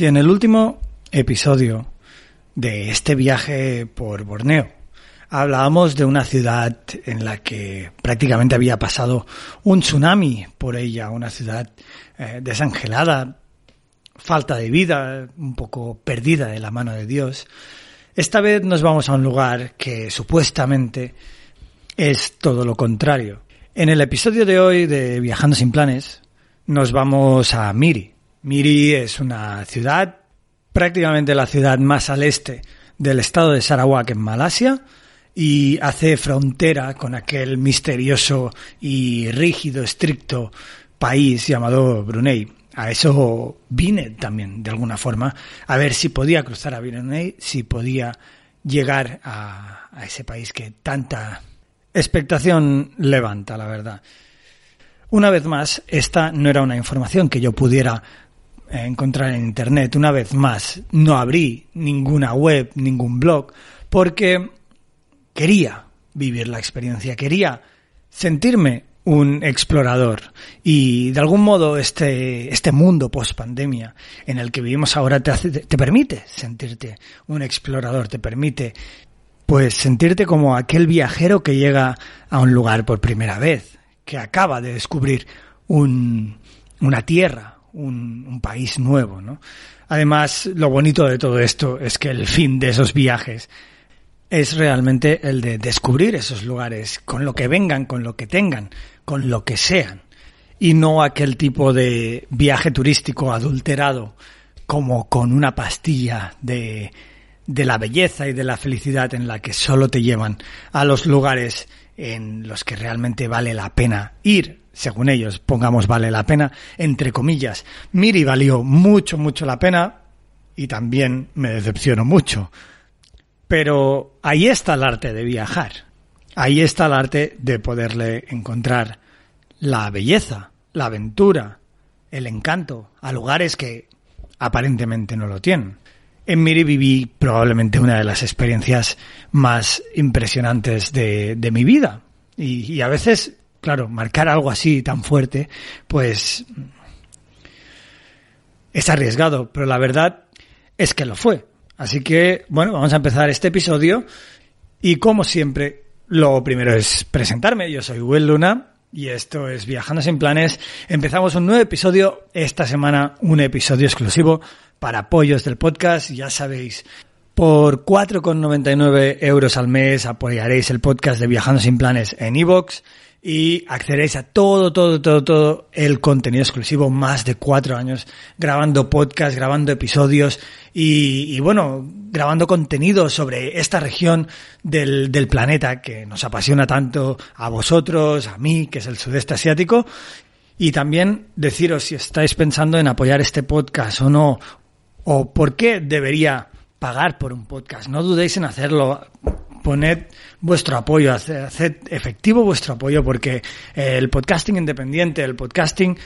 Si en el último episodio de este viaje por Borneo hablábamos de una ciudad en la que prácticamente había pasado un tsunami por ella, una ciudad eh, desangelada, falta de vida, un poco perdida de la mano de Dios, esta vez nos vamos a un lugar que supuestamente es todo lo contrario. En el episodio de hoy de Viajando sin planes nos vamos a Miri. Miri es una ciudad, prácticamente la ciudad más al este del estado de Sarawak en Malasia y hace frontera con aquel misterioso y rígido, estricto país llamado Brunei. A eso vine también, de alguna forma, a ver si podía cruzar a Brunei, si podía llegar a, a ese país que tanta expectación levanta, la verdad. Una vez más, esta no era una información que yo pudiera encontrar en Internet. Una vez más, no abrí ninguna web, ningún blog, porque quería vivir la experiencia, quería sentirme un explorador y de algún modo este, este mundo post pandemia en el que vivimos ahora te, hace, te permite sentirte un explorador, te permite pues sentirte como aquel viajero que llega a un lugar por primera vez, que acaba de descubrir un, una tierra, un, país nuevo, ¿no? Además, lo bonito de todo esto es que el fin de esos viajes es realmente el de descubrir esos lugares, con lo que vengan, con lo que tengan, con lo que sean, y no aquel tipo de viaje turístico adulterado como con una pastilla de, de la belleza y de la felicidad en la que solo te llevan a los lugares en los que realmente vale la pena ir, según ellos, pongamos vale la pena, entre comillas. Miri valió mucho, mucho la pena y también me decepcionó mucho. Pero ahí está el arte de viajar. Ahí está el arte de poderle encontrar la belleza, la aventura, el encanto a lugares que aparentemente no lo tienen. En Miri viví probablemente una de las experiencias más impresionantes de, mi vida. Y, a veces, claro, marcar algo así tan fuerte, pues es arriesgado, pero la verdad es que lo fue. Así que, bueno, vamos a empezar este episodio y como siempre, lo primero es presentarme. Yo soy Will Luna y esto es Viajando sin Planes. Empezamos un nuevo episodio, esta semana un episodio exclusivo para apoyos del podcast, ya sabéis. Por 4,99 euros al mes apoyaréis el podcast de Viajando sin Planes en iVoox y accederéis a todo, todo, todo, todo el contenido exclusivo, más de cuatro años grabando podcast, grabando episodios y, y bueno, grabando contenido sobre esta región del, del planeta que nos apasiona tanto a vosotros, a mí, que es el sudeste asiático. Y también deciros si estáis pensando en apoyar este podcast o no, o por qué debería pagar por un podcast. No dudéis en hacerlo poned vuestro apoyo, haced efectivo vuestro apoyo porque el podcasting independiente, el podcasting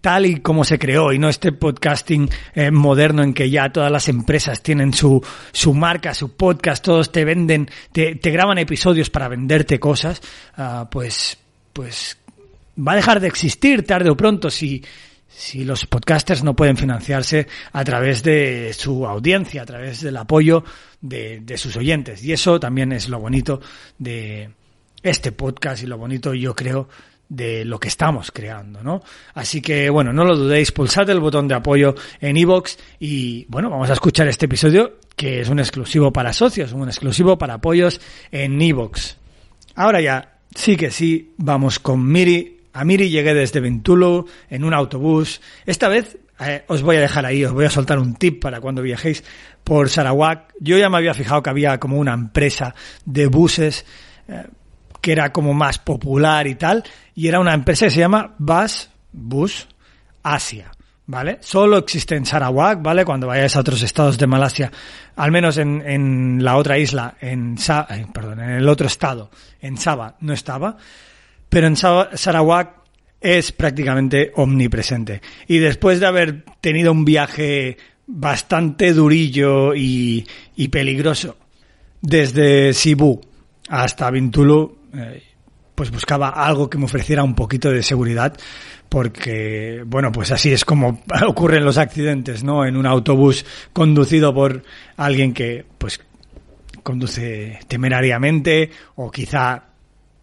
tal y como se creó y no este podcasting eh, moderno en que ya todas las empresas tienen su, su marca, su podcast, todos te venden, te, te graban episodios para venderte cosas, uh, pues, pues va a dejar de existir tarde o pronto si, si los podcasters no pueden financiarse a través de su audiencia, a través del apoyo de, de, sus oyentes. Y eso también es lo bonito de este podcast y lo bonito, yo creo, de lo que estamos creando, ¿no? Así que, bueno, no lo dudéis, pulsad el botón de apoyo en iVoox y, bueno, vamos a escuchar este episodio que es un exclusivo para socios, un exclusivo para apoyos en iVoox. Ahora ya, sí que sí, vamos con Miri a Miri llegué desde Ventulu en un autobús. Esta vez eh, os voy a dejar ahí, os voy a soltar un tip para cuando viajéis por Sarawak. Yo ya me había fijado que había como una empresa de buses eh, que era como más popular y tal, y era una empresa que se llama Bus, Bus Asia. ¿Vale? Solo existe en Sarawak, ¿vale? Cuando vayáis a otros estados de Malasia, al menos en, en la otra isla, en, Sa eh, perdón, en el otro estado, en Sabah, no estaba, pero en Sa Sarawak es prácticamente omnipresente. Y después de haber tenido un viaje bastante durillo y, y peligroso desde Sibu hasta Bintulu, eh, pues buscaba algo que me ofreciera un poquito de seguridad, porque, bueno, pues así es como ocurren los accidentes, ¿no? En un autobús conducido por alguien que, pues, conduce temerariamente o quizá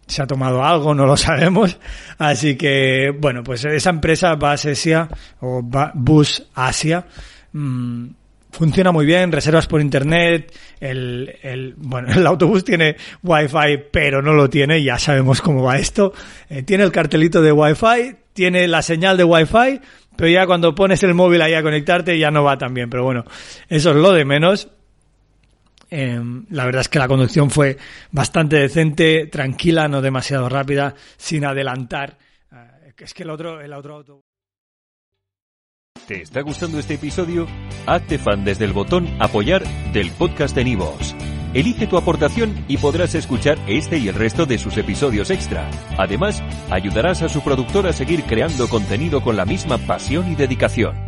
se ha tomado algo, no lo sabemos. Así que, bueno, pues esa empresa Bus Asia o Bus Asia mmm, funciona muy bien, reservas por internet, el, el, bueno, el autobús tiene wifi, pero no lo tiene, ya sabemos cómo va esto. Eh, tiene el cartelito de wifi, tiene la señal de wifi, pero ya cuando pones el móvil ahí a conectarte ya no va tan bien. Pero bueno, eso es lo de menos. Eh, la verdad es que la conducción fue bastante decente, tranquila, no demasiado rápida, sin adelantar. Eh, es que el otro, el otro auto. ¿Te está gustando este episodio? Hazte fan desde el botón Apoyar del podcast de Nivos. Elige tu aportación y podrás escuchar este y el resto de sus episodios extra. Además, ayudarás a su productor a seguir creando contenido con la misma pasión y dedicación.